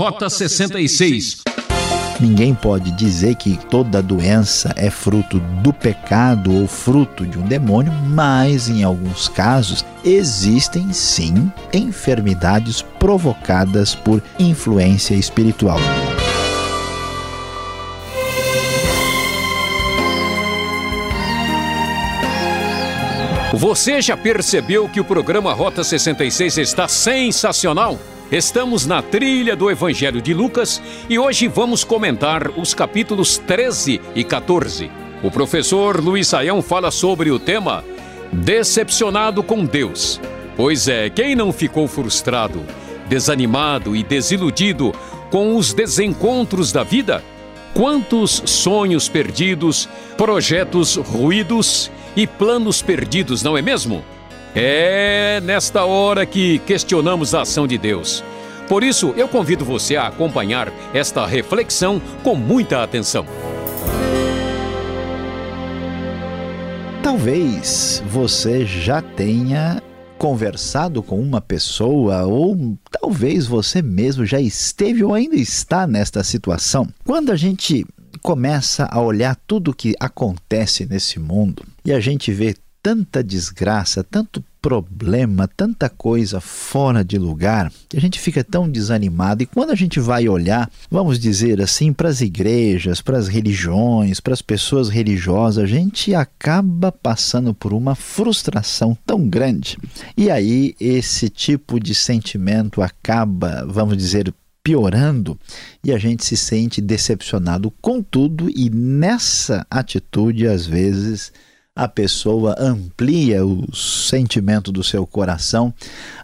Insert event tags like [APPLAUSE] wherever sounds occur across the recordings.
Rota 66. Ninguém pode dizer que toda doença é fruto do pecado ou fruto de um demônio, mas em alguns casos existem sim enfermidades provocadas por influência espiritual. Você já percebeu que o programa Rota 66 está sensacional? Estamos na trilha do Evangelho de Lucas e hoje vamos comentar os capítulos 13 e 14. O professor Luiz Saião fala sobre o tema Decepcionado com Deus. Pois é, quem não ficou frustrado, desanimado e desiludido com os desencontros da vida? Quantos sonhos perdidos, projetos ruídos e planos perdidos, não é mesmo? É nesta hora que questionamos a ação de Deus. Por isso, eu convido você a acompanhar esta reflexão com muita atenção. Talvez você já tenha conversado com uma pessoa ou talvez você mesmo já esteve ou ainda está nesta situação. Quando a gente começa a olhar tudo o que acontece nesse mundo e a gente vê tanta desgraça, tanto problema, tanta coisa fora de lugar, que a gente fica tão desanimado. E quando a gente vai olhar, vamos dizer assim, para as igrejas, para as religiões, para as pessoas religiosas, a gente acaba passando por uma frustração tão grande. E aí esse tipo de sentimento acaba, vamos dizer, piorando e a gente se sente decepcionado com tudo e nessa atitude às vezes a pessoa amplia o sentimento do seu coração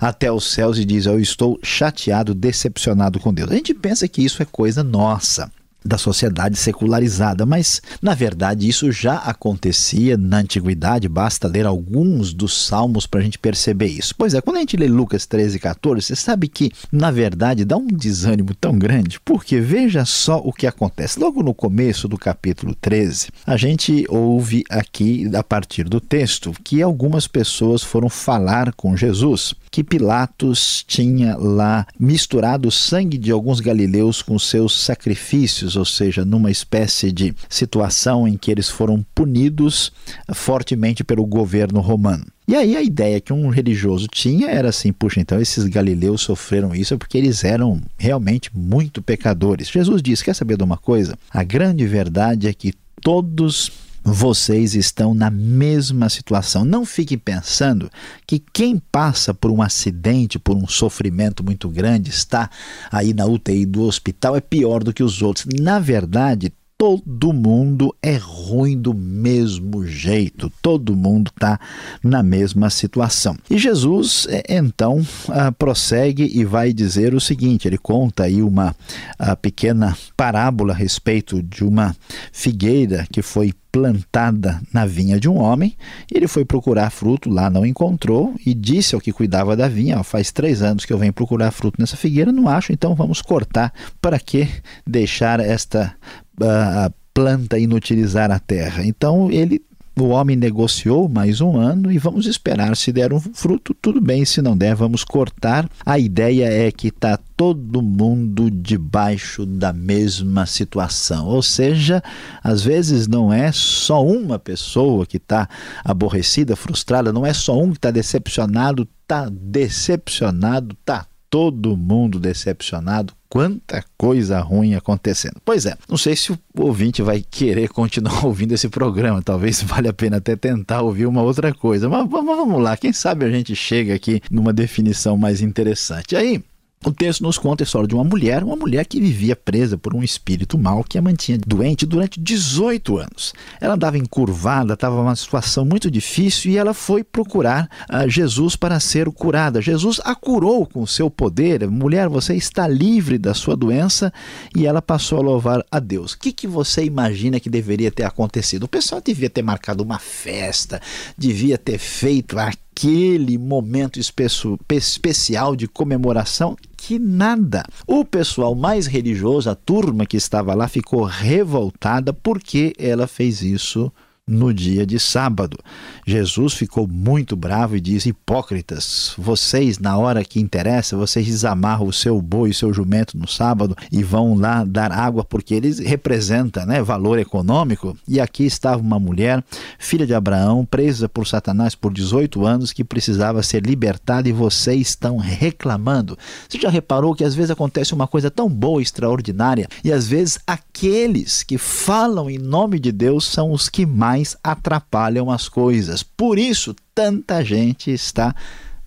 até os céus e diz: Eu estou chateado, decepcionado com Deus. A gente pensa que isso é coisa nossa da sociedade secularizada, mas na verdade isso já acontecia na antiguidade, basta ler alguns dos salmos para a gente perceber isso. Pois é, quando a gente lê Lucas 13, 14, você sabe que na verdade dá um desânimo tão grande, porque veja só o que acontece. Logo no começo do capítulo 13, a gente ouve aqui, a partir do texto, que algumas pessoas foram falar com Jesus que Pilatos tinha lá misturado o sangue de alguns galileus com seus sacrifícios, ou seja, numa espécie de situação em que eles foram punidos fortemente pelo governo romano. E aí a ideia que um religioso tinha era assim, puxa, então esses galileus sofreram isso porque eles eram realmente muito pecadores. Jesus disse, quer saber de uma coisa? A grande verdade é que todos vocês estão na mesma situação. Não fique pensando que quem passa por um acidente, por um sofrimento muito grande, está aí na UTI do hospital, é pior do que os outros. Na verdade, todo mundo é ruim do mesmo jeito, todo mundo está na mesma situação. E Jesus, é, então, uh, prossegue e vai dizer o seguinte: ele conta aí uma uh, pequena parábola a respeito de uma figueira que foi plantada na vinha de um homem. Ele foi procurar fruto, lá não encontrou e disse ao que cuidava da vinha: Faz três anos que eu venho procurar fruto nessa figueira, não acho, então vamos cortar. Para que deixar esta a planta inutilizar a terra. Então ele o homem negociou mais um ano e vamos esperar. Se der um fruto, tudo bem. Se não der, vamos cortar. A ideia é que está todo mundo debaixo da mesma situação. Ou seja, às vezes não é só uma pessoa que está aborrecida, frustrada, não é só um que está decepcionado, está decepcionado, está todo mundo decepcionado, quanta coisa ruim acontecendo. Pois é, não sei se o ouvinte vai querer continuar [LAUGHS] ouvindo esse programa, talvez valha a pena até tentar ouvir uma outra coisa, mas vamos lá, quem sabe a gente chega aqui numa definição mais interessante. Aí, o texto nos conta a história de uma mulher, uma mulher que vivia presa por um espírito mau que a mantinha doente durante 18 anos. Ela andava encurvada, estava numa situação muito difícil e ela foi procurar uh, Jesus para ser curada. Jesus a curou com o seu poder. Mulher, você está livre da sua doença e ela passou a louvar a Deus. O que, que você imagina que deveria ter acontecido? O pessoal devia ter marcado uma festa, devia ter feito aquele momento especial de comemoração que nada. O pessoal mais religioso, a turma que estava lá, ficou revoltada porque ela fez isso no dia de sábado. Jesus ficou muito bravo e diz: Hipócritas, vocês, na hora que interessa, vocês desamarram o seu boi e o seu jumento no sábado e vão lá dar água, porque eles representam né, valor econômico. E aqui estava uma mulher, filha de Abraão, presa por Satanás por 18 anos, que precisava ser libertada e vocês estão reclamando. Você já reparou que às vezes acontece uma coisa tão boa, extraordinária, e às vezes aqueles que falam em nome de Deus são os que mais mais atrapalham as coisas. Por isso, tanta gente está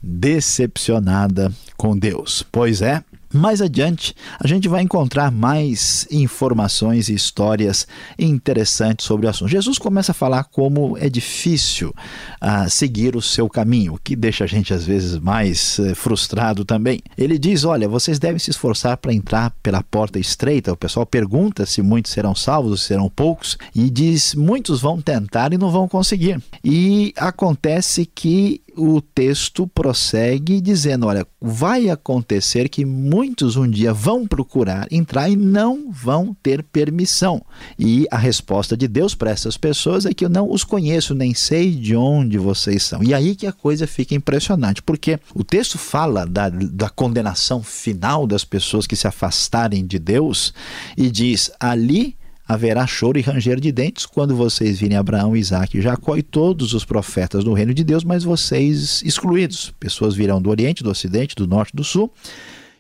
decepcionada com Deus. Pois é, mais adiante, a gente vai encontrar mais informações e histórias interessantes sobre o assunto. Jesus começa a falar como é difícil uh, seguir o seu caminho, o que deixa a gente às vezes mais uh, frustrado também. Ele diz: Olha, vocês devem se esforçar para entrar pela porta estreita. O pessoal pergunta se muitos serão salvos ou serão poucos, e diz: Muitos vão tentar e não vão conseguir. E acontece que o texto prossegue dizendo: olha, vai acontecer que muitos um dia vão procurar entrar e não vão ter permissão. E a resposta de Deus para essas pessoas é que eu não os conheço, nem sei de onde vocês são. E aí que a coisa fica impressionante, porque o texto fala da, da condenação final das pessoas que se afastarem de Deus e diz: ali haverá choro e ranger de dentes quando vocês virem Abraão, Isaac, Jacó e todos os profetas do reino de Deus, mas vocês excluídos. Pessoas virão do Oriente, do Ocidente, do Norte, do Sul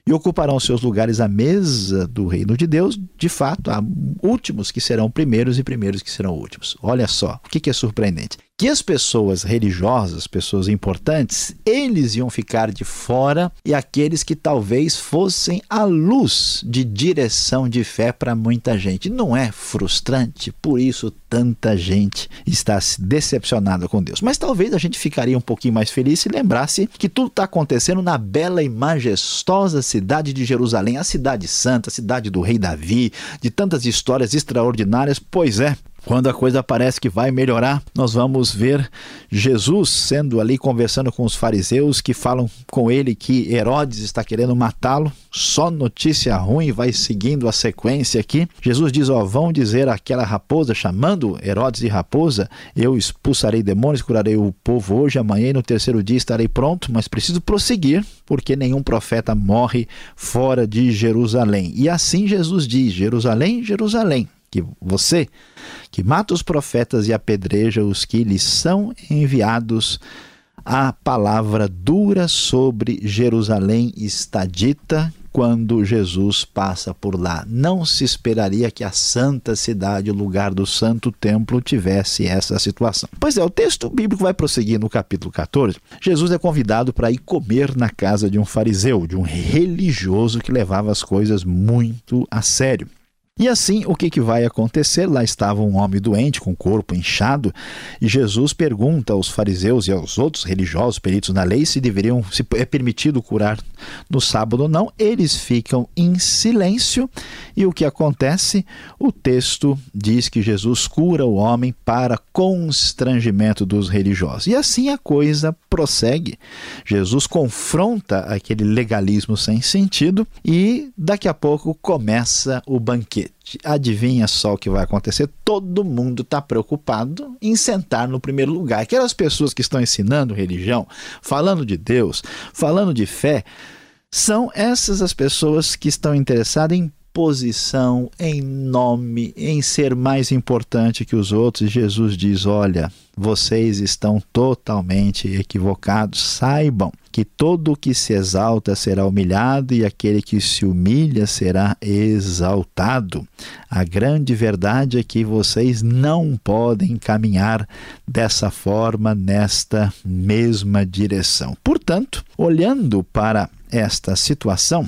e ocuparão seus lugares à mesa do reino de Deus. De fato, há últimos que serão primeiros e primeiros que serão últimos. Olha só, o que é surpreendente? Que as pessoas religiosas, pessoas importantes, eles iam ficar de fora e aqueles que talvez fossem a luz de direção de fé para muita gente. Não é frustrante? Por isso tanta gente está decepcionada com Deus. Mas talvez a gente ficaria um pouquinho mais feliz se lembrasse que tudo está acontecendo na bela e majestosa cidade de Jerusalém, a cidade santa, a cidade do rei Davi, de tantas histórias extraordinárias. Pois é, quando a coisa parece que vai melhorar, nós vamos ver Jesus sendo ali conversando com os fariseus que falam com ele que Herodes está querendo matá-lo. Só notícia ruim vai seguindo a sequência aqui. Jesus diz: Ó, vão dizer àquela raposa, chamando Herodes de raposa, eu expulsarei demônios, curarei o povo hoje, amanhã e no terceiro dia estarei pronto, mas preciso prosseguir, porque nenhum profeta morre fora de Jerusalém. E assim Jesus diz: Jerusalém, Jerusalém que você, que mata os profetas e apedreja os que lhes são enviados, a palavra dura sobre Jerusalém está dita quando Jesus passa por lá. Não se esperaria que a santa cidade, o lugar do santo templo, tivesse essa situação. Pois é, o texto bíblico vai prosseguir no capítulo 14. Jesus é convidado para ir comer na casa de um fariseu, de um religioso que levava as coisas muito a sério. E assim, o que, que vai acontecer? Lá estava um homem doente, com o corpo inchado, e Jesus pergunta aos fariseus e aos outros religiosos peritos na lei se deveriam, se é permitido curar no sábado ou não. Eles ficam em silêncio, e o que acontece? O texto diz que Jesus cura o homem para constrangimento dos religiosos. E assim a coisa prossegue. Jesus confronta aquele legalismo sem sentido, e daqui a pouco começa o banquete. Adivinha só o que vai acontecer? Todo mundo está preocupado em sentar no primeiro lugar. Aquelas pessoas que estão ensinando religião, falando de Deus, falando de fé, são essas as pessoas que estão interessadas em posição, em nome, em ser mais importante que os outros. Jesus diz: Olha, vocês estão totalmente equivocados. Saibam que todo o que se exalta será humilhado e aquele que se humilha será exaltado. A grande verdade é que vocês não podem caminhar dessa forma, nesta mesma direção. Portanto, olhando para esta situação,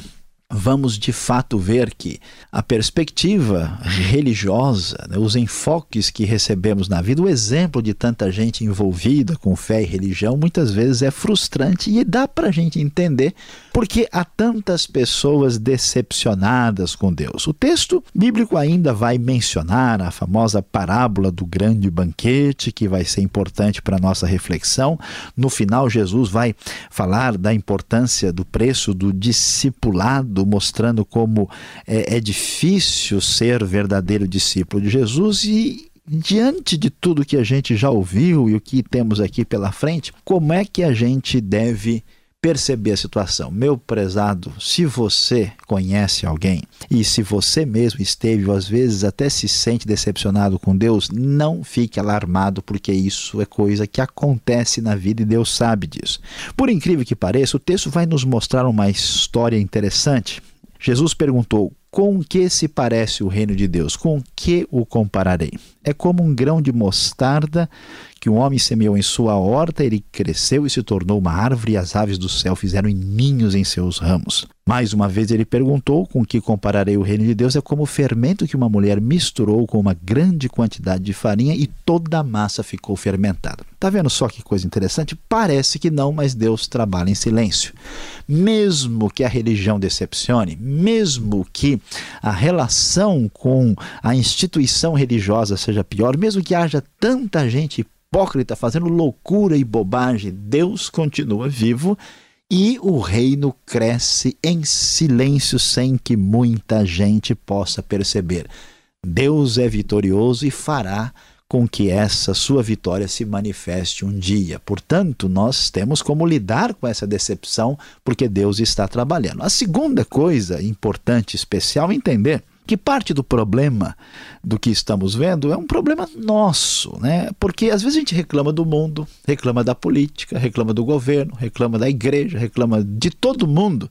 vamos de fato ver que a perspectiva religiosa, né, os enfoques que recebemos na vida, o exemplo de tanta gente envolvida com fé e religião, muitas vezes é frustrante e dá para a gente entender porque há tantas pessoas decepcionadas com Deus. O texto bíblico ainda vai mencionar a famosa parábola do grande banquete, que vai ser importante para a nossa reflexão. No final, Jesus vai falar da importância do preço do discipulado mostrando como é, é difícil ser verdadeiro discípulo de Jesus e diante de tudo que a gente já ouviu e o que temos aqui pela frente, como é que a gente deve perceber a situação. Meu prezado, se você conhece alguém e se você mesmo esteve ou às vezes até se sente decepcionado com Deus, não fique alarmado, porque isso é coisa que acontece na vida e Deus sabe disso. Por incrível que pareça, o texto vai nos mostrar uma história interessante. Jesus perguntou: com que se parece o reino de Deus? Com que o compararei? É como um grão de mostarda que um homem semeou em sua horta, ele cresceu e se tornou uma árvore, e as aves do céu fizeram ninhos em seus ramos. Mais uma vez ele perguntou: com que compararei o reino de Deus? É como o fermento que uma mulher misturou com uma grande quantidade de farinha e toda a massa ficou fermentada. Tá vendo só que coisa interessante? Parece que não, mas Deus trabalha em silêncio. Mesmo que a religião decepcione, mesmo que a relação com a instituição religiosa seja pior, mesmo que haja tanta gente hipócrita fazendo loucura e bobagem, Deus continua vivo e o reino cresce em silêncio sem que muita gente possa perceber. Deus é vitorioso e fará com que essa sua vitória se manifeste um dia. Portanto, nós temos como lidar com essa decepção, porque Deus está trabalhando. A segunda coisa importante, especial, entender que parte do problema do que estamos vendo é um problema nosso, né? Porque às vezes a gente reclama do mundo, reclama da política, reclama do governo, reclama da igreja, reclama de todo mundo.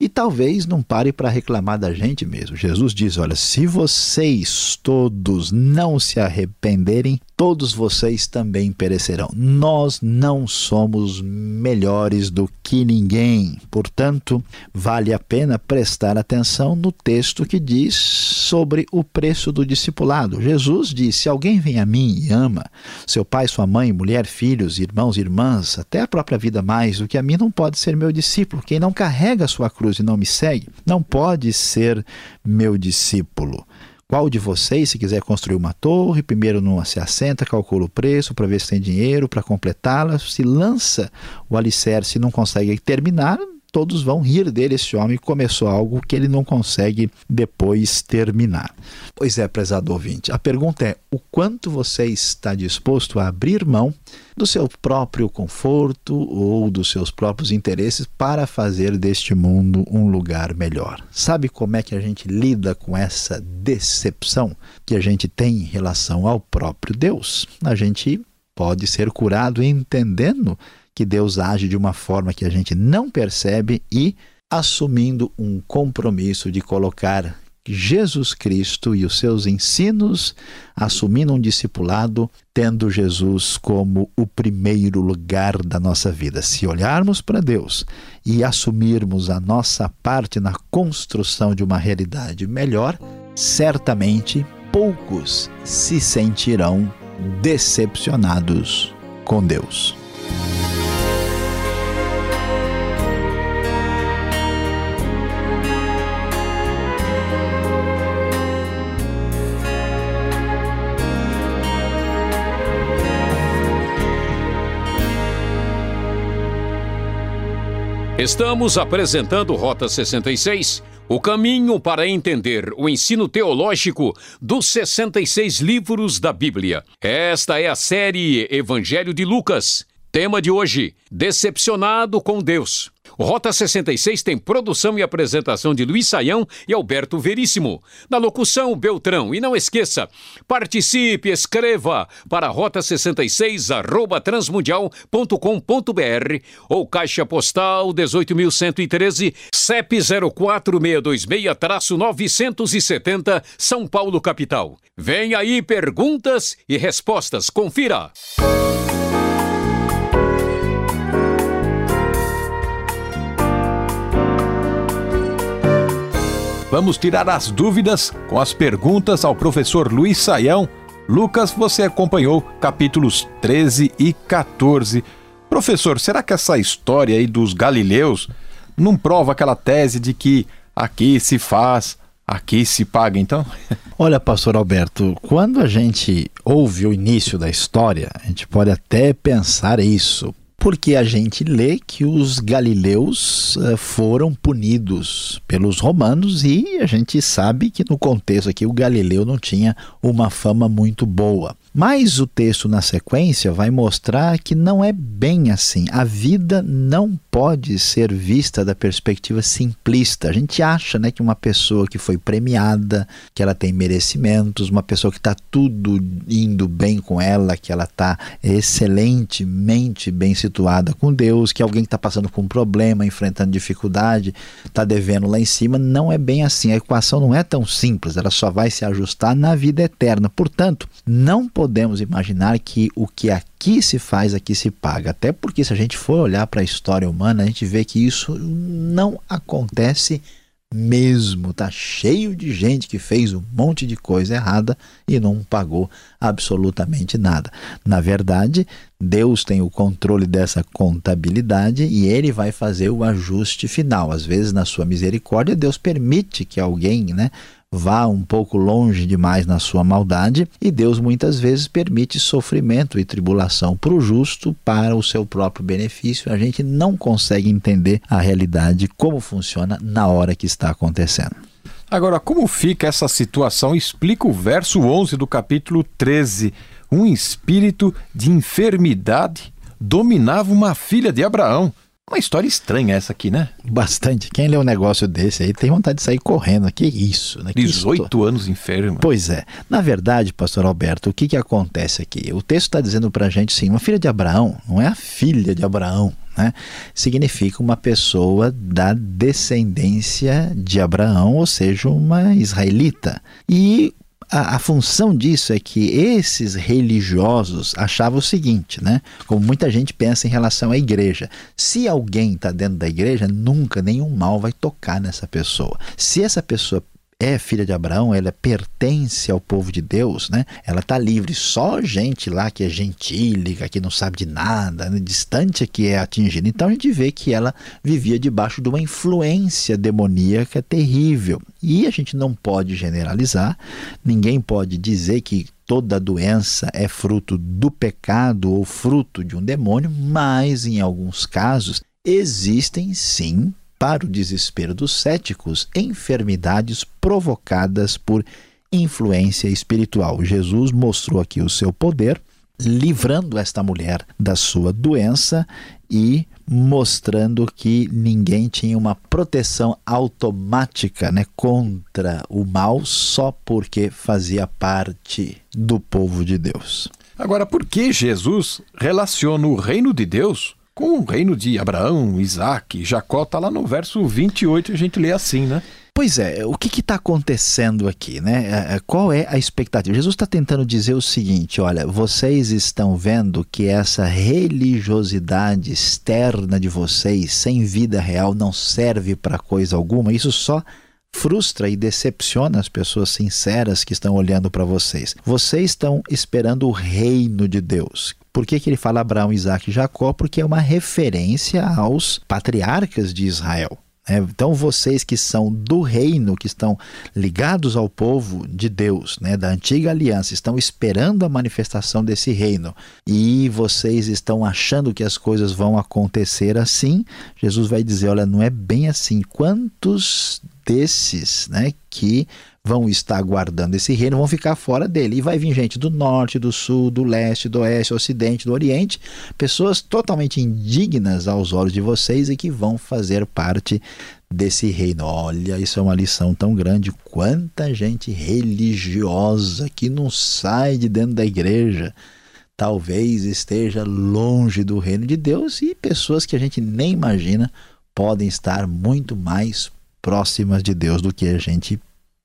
E talvez não pare para reclamar da gente mesmo. Jesus diz: Olha, se vocês todos não se arrependerem, todos vocês também perecerão. Nós não somos melhores do que ninguém. Portanto, vale a pena prestar atenção no texto que diz sobre o preço do discipulado. Jesus disse: Se alguém vem a mim e ama seu pai, sua mãe, mulher, filhos, irmãos, irmãs, até a própria vida mais do que a mim, não pode ser meu discípulo. Quem não carrega sua cruz e não me segue, não pode ser meu discípulo. Qual de vocês, se quiser construir uma torre, primeiro não se assenta, calcula o preço para ver se tem dinheiro para completá-la, se lança o alicerce e não consegue terminar, todos vão rir dele. Esse homem começou algo que ele não consegue depois terminar. Pois é, prezado ouvinte, a pergunta é: o quanto você está disposto a abrir mão do seu próprio conforto ou dos seus próprios interesses para fazer deste mundo um lugar melhor? Sabe como é que a gente lida com essa decepção que a gente tem em relação ao próprio Deus? A gente pode ser curado entendendo que Deus age de uma forma que a gente não percebe e assumindo um compromisso de colocar Jesus Cristo e os seus ensinos, assumindo um discipulado, tendo Jesus como o primeiro lugar da nossa vida. Se olharmos para Deus e assumirmos a nossa parte na construção de uma realidade melhor, certamente poucos se sentirão decepcionados com Deus. Estamos apresentando Rota 66, o caminho para entender o ensino teológico dos 66 livros da Bíblia. Esta é a série Evangelho de Lucas. Tema de hoje: Decepcionado com Deus. Rota 66 tem produção e apresentação de Luiz Saião e Alberto Veríssimo. Na locução, Beltrão. E não esqueça, participe, escreva para rota 66 arroba transmundial.com.br ou caixa postal 18.113 CEP 04626-970 São Paulo, capital. Vem aí perguntas e respostas. Confira. Vamos tirar as dúvidas com as perguntas ao professor Luiz Saião. Lucas, você acompanhou capítulos 13 e 14. Professor, será que essa história aí dos galileus não prova aquela tese de que aqui se faz, aqui se paga, então? [LAUGHS] Olha, pastor Alberto, quando a gente ouve o início da história, a gente pode até pensar isso. Porque a gente lê que os galileus uh, foram punidos pelos romanos e a gente sabe que no contexto aqui o Galileu não tinha uma fama muito boa. Mas o texto na sequência vai mostrar que não é bem assim. A vida não pode ser vista da perspectiva simplista. A gente acha né, que uma pessoa que foi premiada, que ela tem merecimentos, uma pessoa que está tudo indo bem com ela, que ela está excelentemente bem situada com Deus, que alguém que está passando por um problema, enfrentando dificuldade, está devendo lá em cima, não é bem assim. A equação não é tão simples, ela só vai se ajustar na vida eterna. Portanto, não podemos imaginar que o que aqui se faz, aqui se paga. Até porque, se a gente for olhar para a história humana, a gente vê que isso não acontece mesmo. Tá cheio de gente que fez um monte de coisa errada e não pagou absolutamente nada. Na verdade, Deus tem o controle dessa contabilidade e ele vai fazer o ajuste final. Às vezes, na sua misericórdia, Deus permite que alguém, né, vá um pouco longe demais na sua maldade, e Deus muitas vezes permite sofrimento e tribulação para o justo, para o seu próprio benefício. A gente não consegue entender a realidade, como funciona na hora que está acontecendo. Agora, como fica essa situação? Explica o verso 11 do capítulo 13. Um espírito de enfermidade dominava uma filha de Abraão. Uma história estranha essa aqui, né? Bastante. Quem lê um negócio desse aí tem vontade de sair correndo. Que isso, né? Que 18 anos enfermo. Pois é. Na verdade, pastor Alberto, o que, que acontece aqui? O texto está dizendo para a gente, sim, uma filha de Abraão não é a filha de Abraão, né? Significa uma pessoa da descendência de Abraão, ou seja, uma israelita. E a, a, função disso é que esses religiosos achavam o seguinte, né? Como muita gente pensa em relação à igreja. Se alguém está dentro da igreja, nunca nenhum mal vai tocar nessa pessoa. Se essa pessoa é filha de Abraão, ela pertence ao povo de Deus, né? Ela está livre. Só gente lá que é gentílica, que não sabe de nada, né? distante é que é atingida. Então a gente vê que ela vivia debaixo de uma influência demoníaca terrível. E a gente não pode generalizar, ninguém pode dizer que toda doença é fruto do pecado ou fruto de um demônio, mas em alguns casos existem sim para o desespero dos céticos, enfermidades provocadas por influência espiritual. Jesus mostrou aqui o seu poder, livrando esta mulher da sua doença e mostrando que ninguém tinha uma proteção automática né, contra o mal só porque fazia parte do povo de Deus. Agora, por que Jesus relaciona o reino de Deus com o reino de Abraão, Isaac, Jacó, está lá no verso 28, a gente lê assim, né? Pois é, o que está acontecendo aqui, né? É, é, qual é a expectativa? Jesus está tentando dizer o seguinte: olha, vocês estão vendo que essa religiosidade externa de vocês, sem vida real, não serve para coisa alguma. Isso só frustra e decepciona as pessoas sinceras que estão olhando para vocês. Vocês estão esperando o reino de Deus, por que, que ele fala Abraão, Isaac e Jacó? Porque é uma referência aos patriarcas de Israel. Né? Então, vocês que são do reino, que estão ligados ao povo de Deus, né, da antiga aliança, estão esperando a manifestação desse reino e vocês estão achando que as coisas vão acontecer assim, Jesus vai dizer: olha, não é bem assim. Quantos desses né, que vão estar guardando esse reino, vão ficar fora dele. E vai vir gente do norte, do sul, do leste, do oeste, do ocidente, do oriente, pessoas totalmente indignas aos olhos de vocês e que vão fazer parte desse reino. Olha, isso é uma lição tão grande. Quanta gente religiosa que não sai de dentro da igreja. Talvez esteja longe do reino de Deus e pessoas que a gente nem imagina podem estar muito mais próximas de Deus do que a gente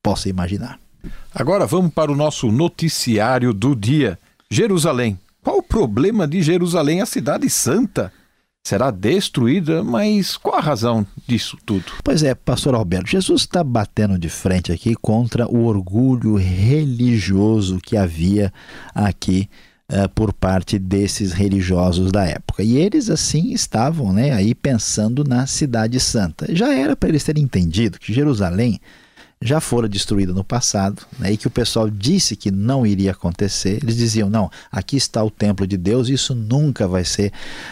possa imaginar. Agora vamos para o nosso noticiário do dia. Jerusalém. Qual o problema de Jerusalém, a cidade santa? Será destruída, mas qual a razão disso tudo? Pois é, pastor Alberto, Jesus está batendo de frente aqui contra o orgulho religioso que havia aqui uh, por parte desses religiosos da época. E eles assim estavam, né, aí pensando na cidade santa. Já era para eles terem entendido que Jerusalém já fora destruída no passado, né, e que o pessoal disse que não iria acontecer. Eles diziam: não, aqui está o templo de Deus, isso nunca vai ser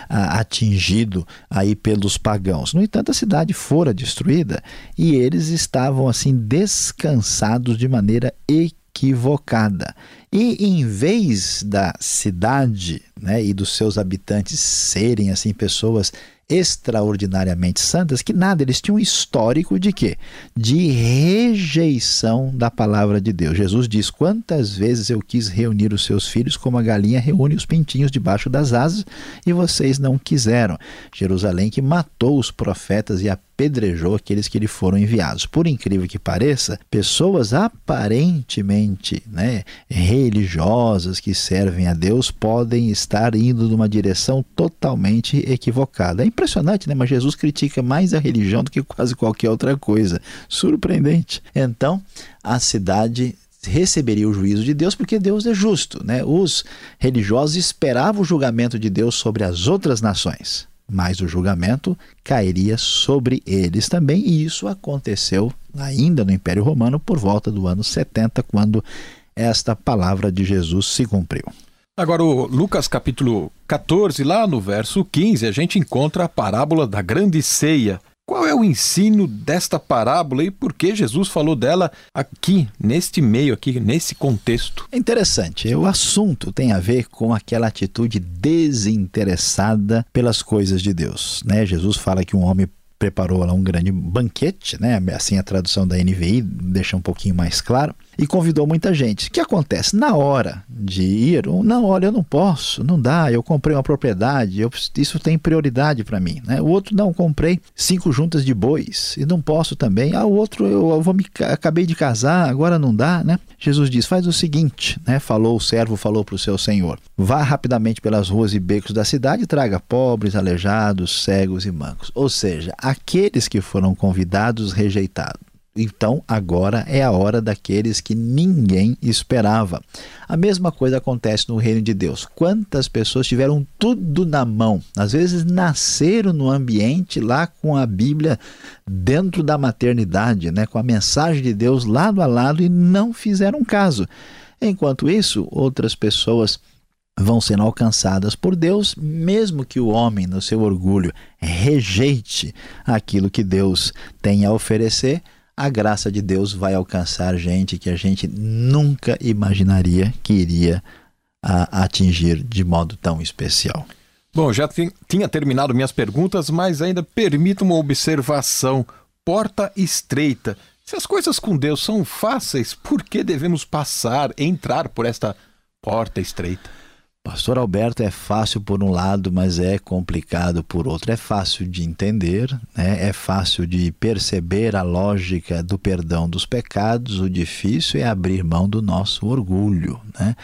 ah, atingido aí pelos pagãos. No entanto, a cidade fora destruída e eles estavam assim descansados de maneira equivocada. E em vez da cidade né, e dos seus habitantes serem assim pessoas extraordinariamente santas que nada, eles tinham um histórico de quê? De rejeição da palavra de Deus. Jesus diz: Quantas vezes eu quis reunir os seus filhos como a galinha reúne os pintinhos debaixo das asas e vocês não quiseram. Jerusalém que matou os profetas e apedrejou aqueles que lhe foram enviados. Por incrível que pareça, pessoas aparentemente né, religiosas que servem a Deus podem estar indo numa direção totalmente equivocada. É impressionante, né? Mas Jesus critica mais a religião do que quase qualquer outra coisa. Surpreendente. Então, a cidade receberia o juízo de Deus porque Deus é justo, né? Os religiosos esperavam o julgamento de Deus sobre as outras nações, mas o julgamento cairia sobre eles também, e isso aconteceu ainda no Império Romano por volta do ano 70, quando esta palavra de Jesus se cumpriu. Agora, o Lucas capítulo 14, lá no verso 15, a gente encontra a parábola da grande ceia. Qual é o ensino desta parábola e por que Jesus falou dela aqui, neste meio aqui, nesse contexto? É interessante. O assunto tem a ver com aquela atitude desinteressada pelas coisas de Deus. Né? Jesus fala que um homem preparou lá um grande banquete, né? Assim a tradução da NVI deixa um pouquinho mais claro e convidou muita gente. O que acontece? Na hora de ir, não, olha, eu não posso, não dá, eu comprei uma propriedade, eu, isso tem prioridade para mim. Né? O outro, não, comprei cinco juntas de bois e não posso também. Ah, o outro, eu, eu vou me, acabei de casar, agora não dá, né? Jesus diz, faz o seguinte, né? Falou o servo, falou para o seu senhor, vá rapidamente pelas ruas e becos da cidade e traga pobres, aleijados, cegos e mancos. Ou seja, aqueles que foram convidados, rejeitados. Então, agora é a hora daqueles que ninguém esperava. A mesma coisa acontece no reino de Deus. Quantas pessoas tiveram tudo na mão? Às vezes nasceram no ambiente lá com a Bíblia dentro da maternidade, né, com a mensagem de Deus lado a lado e não fizeram caso. Enquanto isso, outras pessoas vão sendo alcançadas por Deus, mesmo que o homem, no seu orgulho, rejeite aquilo que Deus tem a oferecer a graça de Deus vai alcançar gente que a gente nunca imaginaria que iria a, atingir de modo tão especial. Bom, já tinha terminado minhas perguntas, mas ainda permito uma observação. Porta estreita. Se as coisas com Deus são fáceis, por que devemos passar, entrar por esta porta estreita? Pastor Alberto é fácil por um lado, mas é complicado por outro. É fácil de entender, né? é fácil de perceber a lógica do perdão dos pecados. O difícil é abrir mão do nosso orgulho né?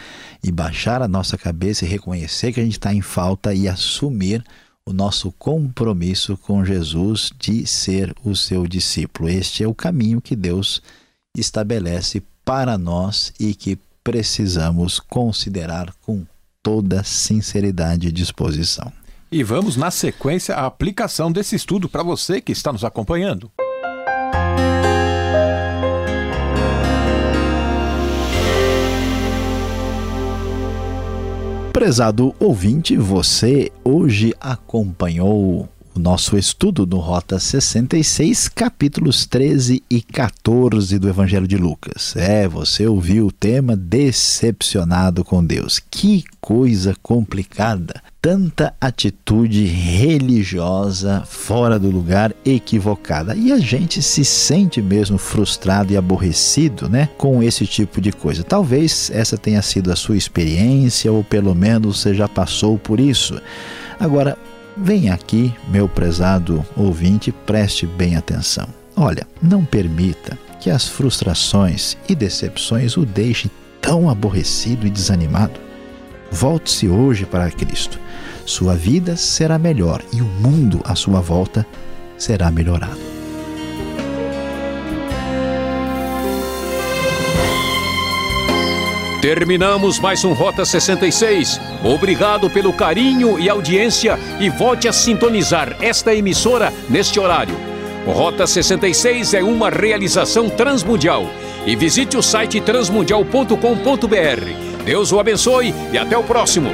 e baixar a nossa cabeça e reconhecer que a gente está em falta e assumir o nosso compromisso com Jesus de ser o seu discípulo. Este é o caminho que Deus estabelece para nós e que precisamos considerar com toda sinceridade e disposição. E vamos, na sequência, à aplicação desse estudo para você que está nos acompanhando. Prezado ouvinte, você hoje acompanhou o nosso estudo no Rota 66, capítulos 13 e 14 do Evangelho de Lucas. É, você ouviu o tema decepcionado com Deus. Que coisa complicada! Tanta atitude religiosa fora do lugar, equivocada. E a gente se sente mesmo frustrado e aborrecido, né, com esse tipo de coisa. Talvez essa tenha sido a sua experiência ou pelo menos você já passou por isso. Agora, Vem aqui, meu prezado ouvinte, preste bem atenção. Olha, não permita que as frustrações e decepções o deixem tão aborrecido e desanimado. Volte-se hoje para Cristo. Sua vida será melhor e o mundo à sua volta será melhorado. Terminamos mais um Rota 66. Obrigado pelo carinho e audiência e volte a sintonizar esta emissora neste horário. Rota 66 é uma realização transmundial. E visite o site transmundial.com.br. Deus o abençoe e até o próximo.